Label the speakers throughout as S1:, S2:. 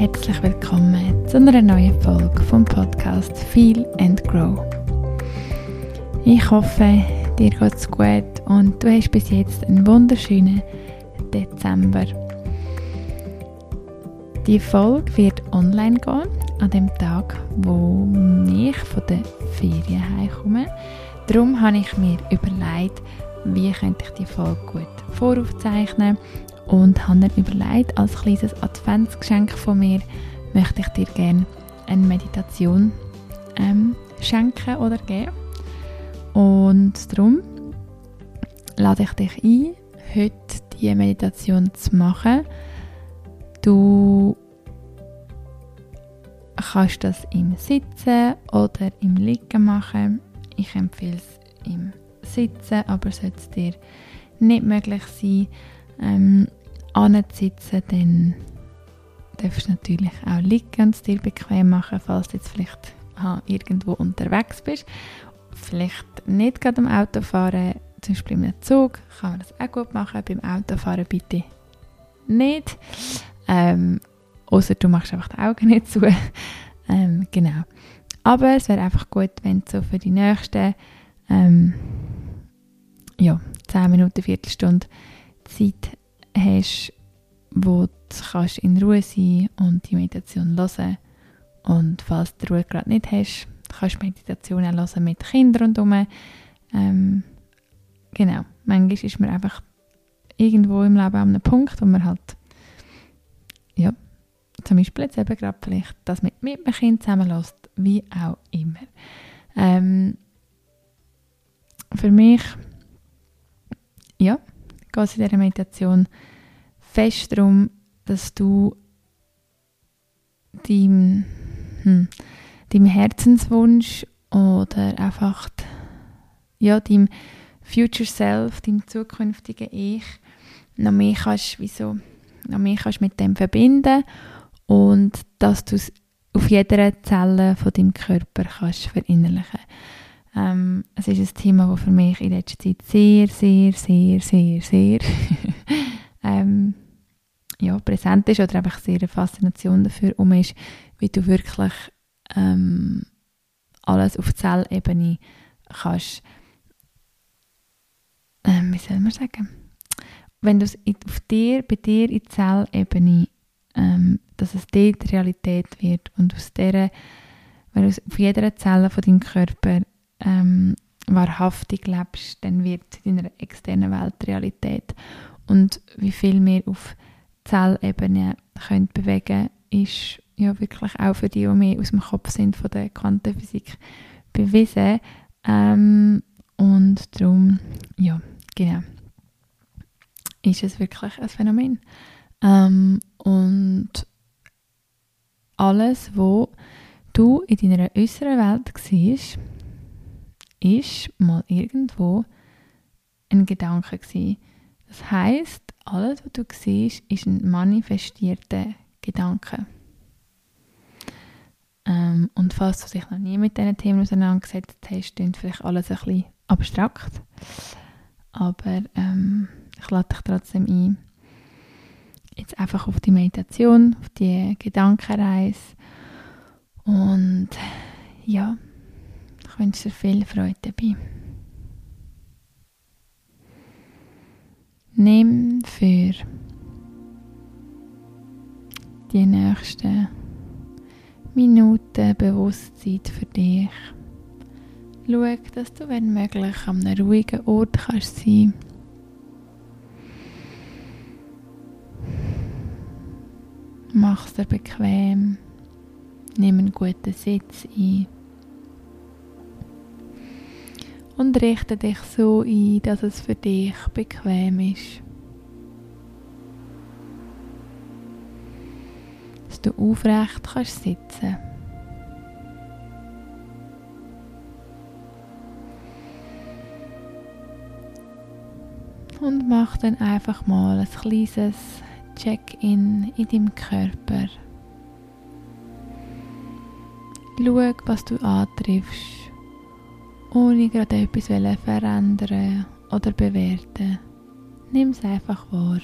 S1: Herzlich willkommen zu einer neuen Folge vom Podcast Feel and Grow. Ich hoffe, dir geht's gut und du hast bis jetzt einen wunderschönen Dezember. Die Folge wird online gehen, an dem Tag, wo ich von der Ferien heimkomme. Darum habe ich mir überlegt, wie könnte ich die Folge gut voraufzeichnen und habe mir überlegt, als kleines Adventsgeschenk von mir möchte ich dir gerne eine Meditation ähm, schenken oder geben. Und darum lade ich dich ein, heute diese Meditation zu machen. Du kannst das im Sitzen oder im Liegen machen. Ich empfehle es im Sitzen, aber sollte es dir nicht möglich sein, ähm, anzusitzen, dann darfst du natürlich auch liegen und es dir bequem machen, falls du jetzt vielleicht irgendwo unterwegs bist. Vielleicht nicht gerade am Autofahren, zum Beispiel im Zug, kann man das auch gut machen. Beim Autofahren bitte nicht. Ähm, Außer du machst einfach die Augen nicht zu. ähm, genau. Aber es wäre einfach gut, wenn du so für die nächsten ähm, ja, 10 Minuten, Viertelstunde Zeit hast, wo du kannst in Ruhe sein und die Meditation hören Und falls du die Ruhe gerade nicht hast, kannst du Meditationen hören mit Kindern rundherum. Ähm, genau, manchmal ist man einfach irgendwo im Leben an einem Punkt, wo man halt ja, zum Beispiel jetzt eben gerade vielleicht das mit, mit einem Kind zusammenlässt, wie auch immer. Ähm, für mich, ja, geht es in dieser Meditation fest darum, dass du deinem, hm, deinem Herzenswunsch oder einfach ja, deinem Future Self, deinem zukünftigen Ich, noch mehr kannst, wie so, noch mehr kannst mit dem verbinden und dass du es auf jeder Zelle von deinem Körper kannst verinnerlichen. Ähm, es ist ein Thema, das für mich in letzter Zeit sehr, sehr, sehr, sehr, sehr ähm, ja, präsent ist oder einfach sehr eine Faszination dafür um ist, wie du wirklich ähm, alles auf Zellebene kannst, ähm, wie soll man sagen, wenn du es auf dir, bei dir in Zellebene, ähm, dass es dort Realität wird und aus dieser, wenn du auf jeder Zelle von deinem Körper ähm, wahrhaftig lebst, dann wird in deiner externen Welt Realität. Und wie viel wir auf Zellebene können bewegen ist ja wirklich auch für die, die mehr aus dem Kopf sind von der Quantenphysik bewiesen. Ähm, und darum, ja, genau, ist es wirklich ein Phänomen. Ähm, und alles, wo du in deiner äußeren Welt siehst, ist mal irgendwo ein Gedanke gewesen. Das heißt, alles, was du siehst, ist ein manifestierter Gedanke. Ähm, und falls du dich noch nie mit diesen Themen auseinandergesetzt hast, klingt vielleicht alles ein bisschen abstrakt. Aber ähm, ich lade dich trotzdem ein, jetzt einfach auf die Meditation, auf die Gedankenreise. Und ja, ich wünsche dir viel Freude dabei. Nimm für die nächsten Minuten Bewusstsein für dich. Schau, dass du, wenn möglich, an einem ruhigen Ort kannst sein kannst Mach es dir bequem. Nimm einen guten Sitz ein. Und richte dich so ein, dass es für dich bequem ist. Dass du aufrecht kannst sitzen. Und mach dann einfach mal ein kleines Check-in in deinem Körper. Schau, was du antriffst, ohne gerade etwas verändern oder bewerten. Nimm es einfach wahr.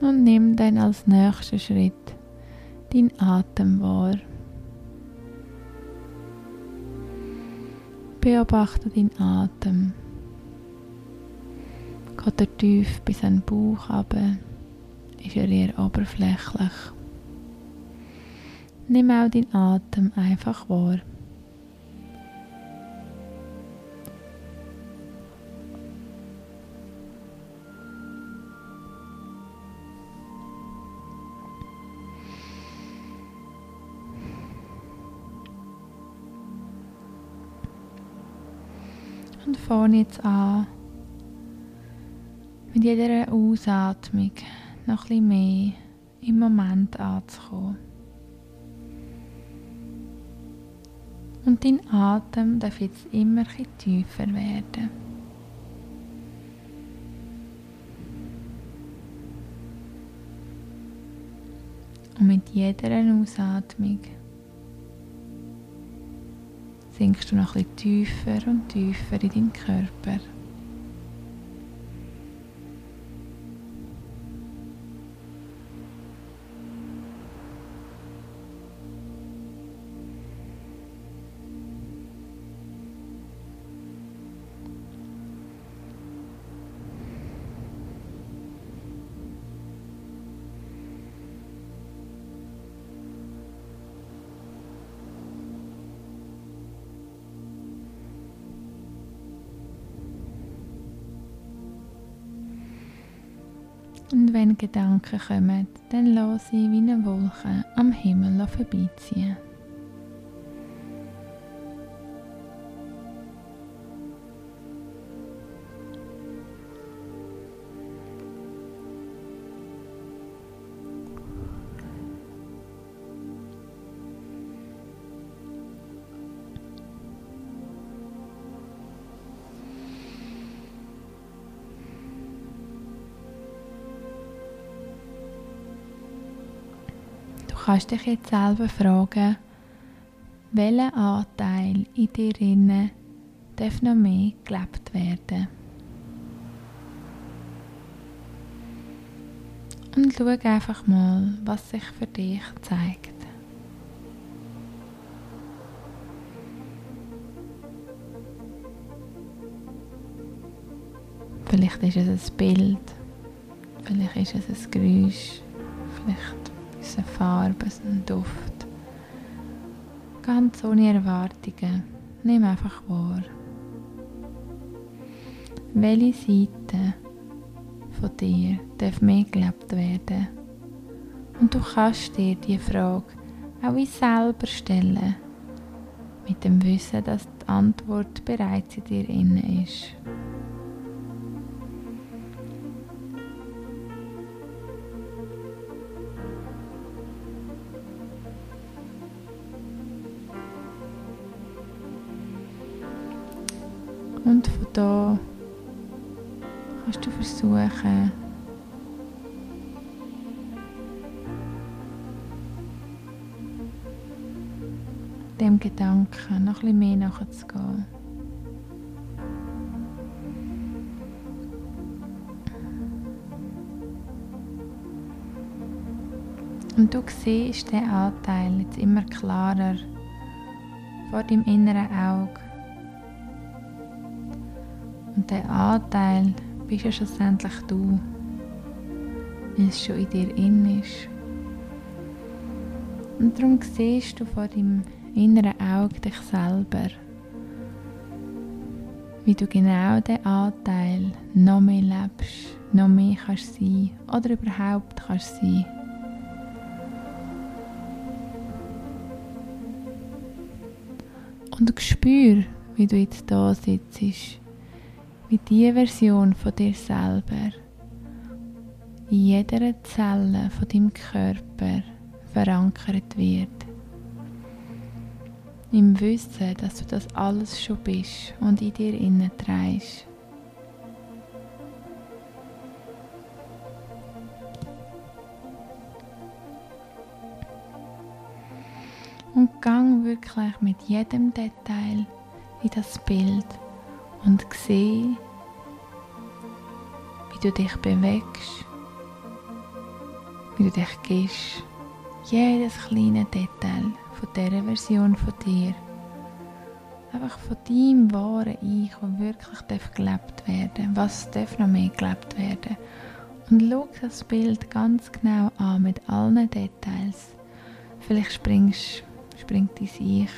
S1: Und nimm dann als nächsten Schritt deinen Atem wahr. Beobachte deinen Atem. Geht er tief bis an den Bauch runter? Ist er eher oberflächlich? Nimm auch deinen Atem einfach wahr. Und fange jetzt an, mit jeder Ausatmung noch ein bisschen mehr im Moment anzukommen. Und dein Atem darf jetzt immer ein tiefer werden. Und mit jeder Ausatmung sinkst du noch ein bisschen tiefer und tiefer in deinen Körper. Und wenn Gedanken kommen, dann lass sie wie eine Wolke am Himmel vorbeiziehen. Kannst dich jetzt selber fragen, welcher Anteil in dir inne darf noch mehr gelebt werden. Und schau einfach mal, was sich für dich zeigt. Vielleicht ist es ein Bild, vielleicht ist es ein Geräusch, vielleicht eine Farbe, ein Duft. Ganz ohne Erwartungen. Nimm einfach wahr. Welche Seite von dir darf mehr gelebt werden? Und du kannst dir diese Frage auch wie selber stellen, mit dem Wissen, dass die Antwort bereits in dir inne ist. Und von da kannst du versuchen, dem Gedanken noch bisschen mehr nachzugehen. Und du siehst den Anteil jetzt immer klarer vor deinem inneren Auge. Und der Anteil bist ja schlussendlich du, weil es schon in dir in ist. Und darum siehst du vor deinem inneren Auge dich selber, wie du genau den Anteil noch mehr lebst, noch mehr kannst sein oder überhaupt kannst sein. Und spür, wie du jetzt da sitzt wie die Version von dir selber in jeder Zelle von deinem Körper verankert wird. Im Wissen, dass du das alles schon bist und in dir innen trägst. Und gang wirklich mit jedem Detail in das Bild und sieh, wie du dich bewegst, wie du dich gehst, jedes kleine Detail von dieser Version von dir, einfach von deinem wahren Ich, das wirklich gelebt werden was darf noch mehr gelebt werden. Und schau das Bild ganz genau an mit allen Details. Vielleicht springst, springt dein Ich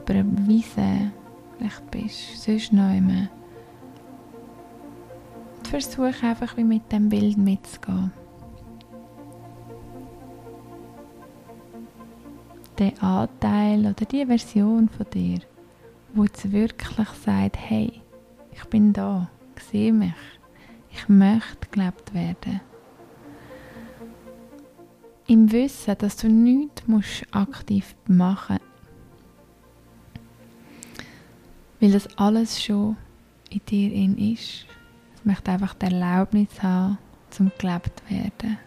S1: über eine Wiese, vielleicht bist sonst noch immer. Versuch einfach wie mit dem Bild mitzugehen. Der Anteil oder die Version von dir, wo jetzt wirklich sagt, hey, ich bin da, sehe mich, ich möchte gelebt werden. Im Wissen, dass du nichts musst aktiv machen weil das alles schon in dir in ist. Es möchte einfach die Erlaubnis haben, zum gelebt werden.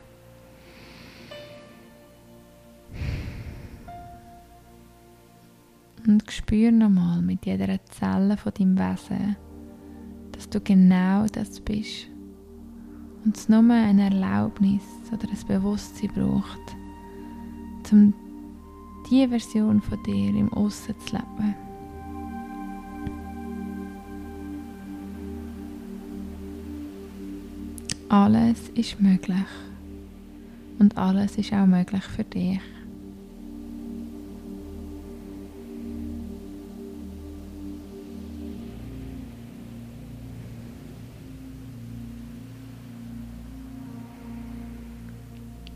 S1: Und spür nochmal mit jeder Zelle von deinem Wesen, dass du genau das bist. Und es nur eine Erlaubnis oder ein Bewusstsein braucht, um diese Version von dir im Aussen zu leben. Alles ist möglich. Und alles ist auch möglich für dich.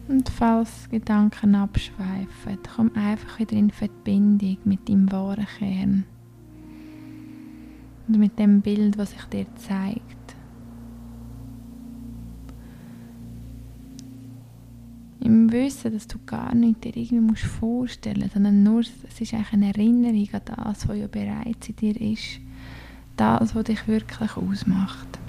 S1: Und falls Gedanken abschweifen, komm einfach wieder in Verbindung mit deinem wahren Kern und mit dem Bild, was sich dir zeigt. Wissen, dass du gar nicht dir irgendwie musst vorstellen musst, sondern nur, es ist eigentlich eine Erinnerung an das, was ja bereits in dir ist. Das, was dich wirklich ausmacht.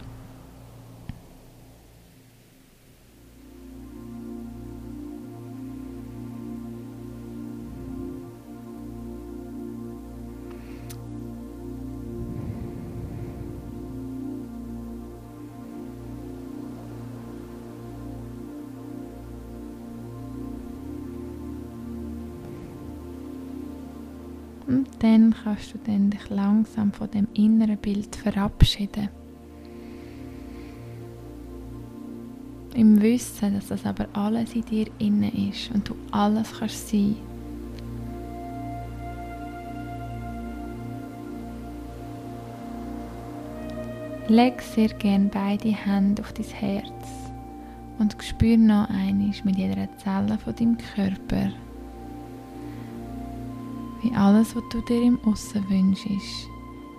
S1: Dann kannst du dann dich langsam von dem inneren Bild verabschieden. Im Wissen, dass das aber alles in dir inne ist und du alles kannst sein. Leg sehr gern beide Hände auf dein Herz und spür noch einmal mit jeder Zelle von deinem Körper, wie alles, was du dir im Aussen wünschst,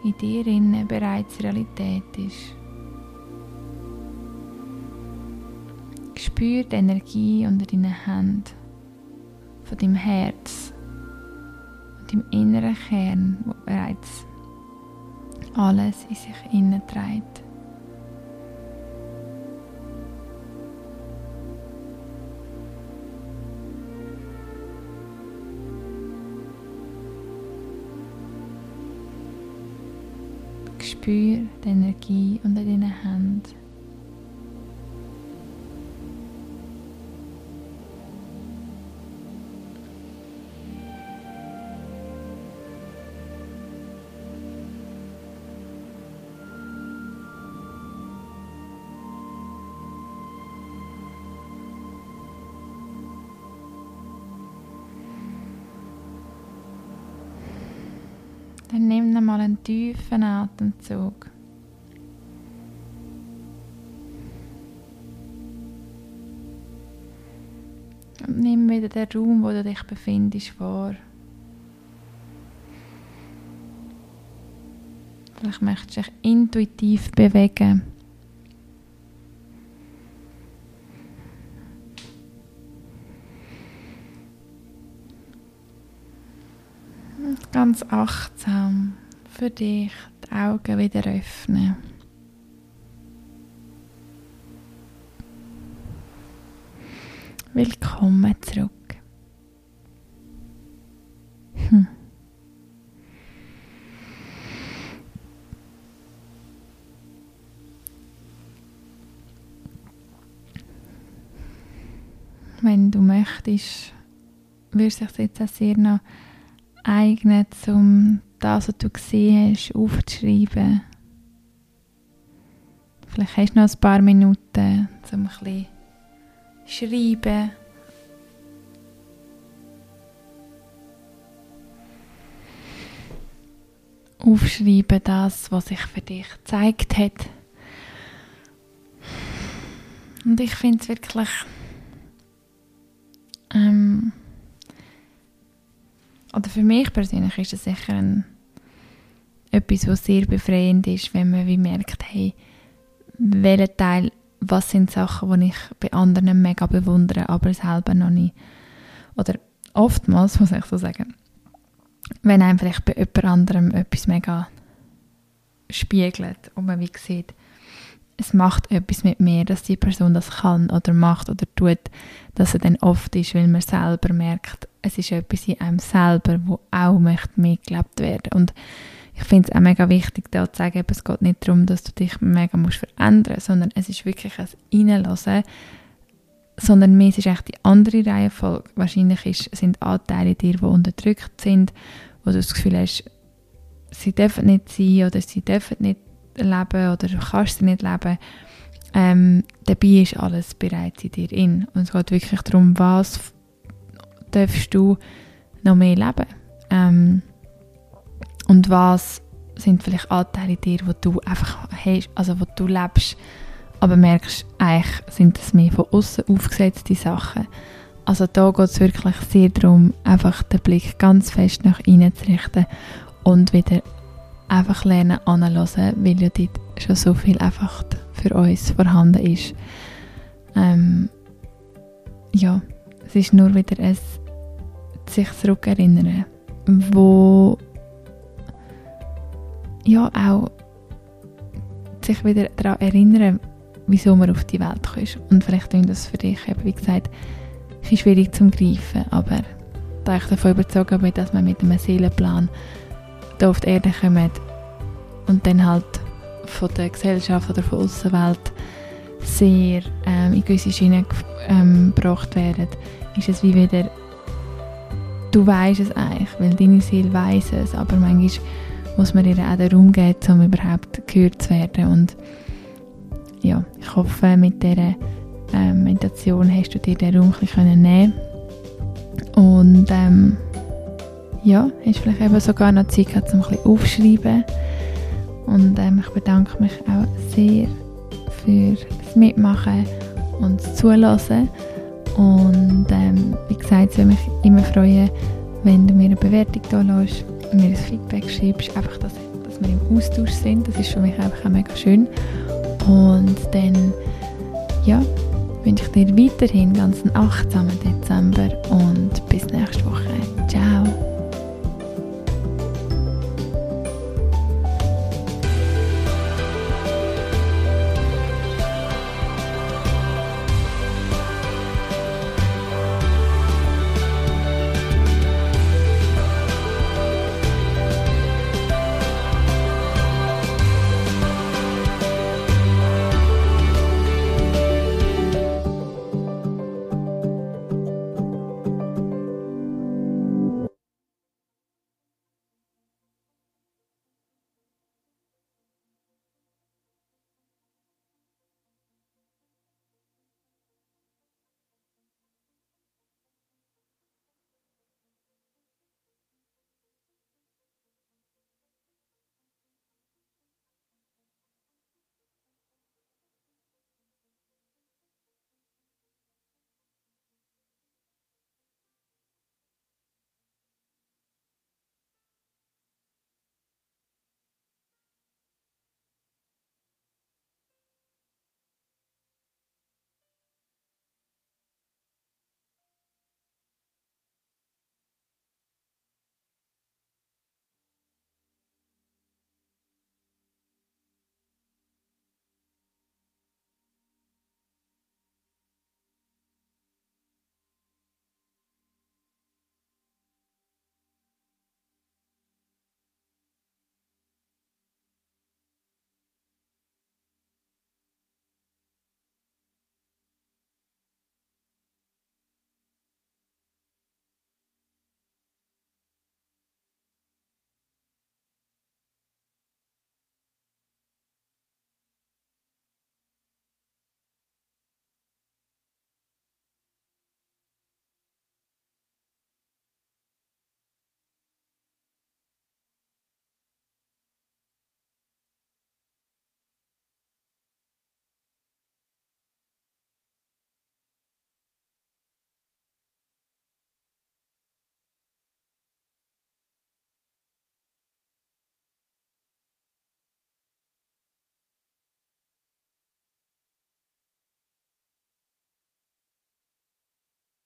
S1: in dir innen bereits Realität ist. Spür die Energie unter deinen Händen, von deinem Herz und deinem inneren Kern, wo bereits alles in sich innen trägt. Spür die Energie unter deinen Händen. Tiefen Atemzug. Und nimm wieder den Raum, wo du dich befindest, wahr. Vielleicht möchtest du dich intuitiv bewegen. ganz achtsam für dich die Augen wieder öffnen. Willkommen zurück. Hm. wenn du möchtest, würde sich jetzt auch sehr noch eignen, um das, was du gesehen hast, aufzuschreiben. Vielleicht hast du noch ein paar Minuten, um ein bisschen schreiben. Aufschreiben, das, was sich für dich gezeigt hat. Und ich finde es wirklich ähm, oder für mich persönlich ist es sicher ein, etwas, was sehr befreiend ist, wenn man wie merkt, hey, welcher Teil, was sind Sachen, die ich bei anderen mega bewundere, aber selber noch nicht. Oder oftmals, muss ich so sagen, wenn einem vielleicht bei jemand anderem etwas mega spiegelt und man wie sieht, es macht etwas mit mir, dass die Person das kann oder macht oder tut, dass er dann oft ist, weil man selber merkt, es ist etwas in einem selber, wo auch möchte mitgelebt werden. Und ich finde es auch mega wichtig, da zu sagen, es geht nicht darum, dass du dich mega musst verändern sondern es ist wirklich ein Reinlassen, sondern mir ist echt die andere Reihenfolge. Wahrscheinlich ist, sind Anteile dir, die unterdrückt sind, wo du das Gefühl hast, sie dürfen nicht sein oder sie dürfen nicht leben oder du kannst sie nicht leben. Ähm, dabei ist alles bereits in dir in. Und es geht wirklich darum, was darfst du noch mehr leben. Ähm, und was sind vielleicht Anteile in dir, wo du einfach hast, also wo du lebst, aber merkst, eigentlich sind das mehr von außen aufgesetzte Sachen. Also da geht es wirklich sehr darum, einfach den Blick ganz fest nach innen zu richten und wieder einfach lernen anzuhören, weil ja dort schon so viel einfach für uns vorhanden ist. Ähm, ja, es ist nur wieder ein sich zurückerinnern, wo ja auch sich wieder daran erinnern, wieso man auf die Welt kommt. Und vielleicht ist das für dich, eben, wie gesagt, ein schwierig zu greifen, aber da ich davon überzeugt bin, dass man mit einem Seelenplan hier auf die Erde kommt und dann halt von der Gesellschaft oder von der Außenwelt sehr ähm, in gewisse Schienen ähm, gebracht werden, ist es wie wieder, du weißt es eigentlich, weil deine Seele weiß es, aber manchmal muss man ihr auch den Raum geben, um überhaupt gehört zu werden und ja, ich hoffe, mit dieser ähm, Meditation hast du dir den Raum ein bisschen nehmen und ähm, ja, hast vielleicht eben sogar noch Zeit gehabt, um ein bisschen aufzuschreiben und ähm, ich bedanke mich auch sehr für das Mitmachen und das Zulassen. Und ähm, wie gesagt, es würde mich immer freuen, wenn du mir eine Bewertung da lässt mir ein Feedback schreibst. Einfach, dass, dass wir im Austausch sind. Das ist für mich einfach auch mega schön. Und dann, ja, wünsche ich dir weiterhin ganz einen achtsamen Dezember und bis nächste Woche.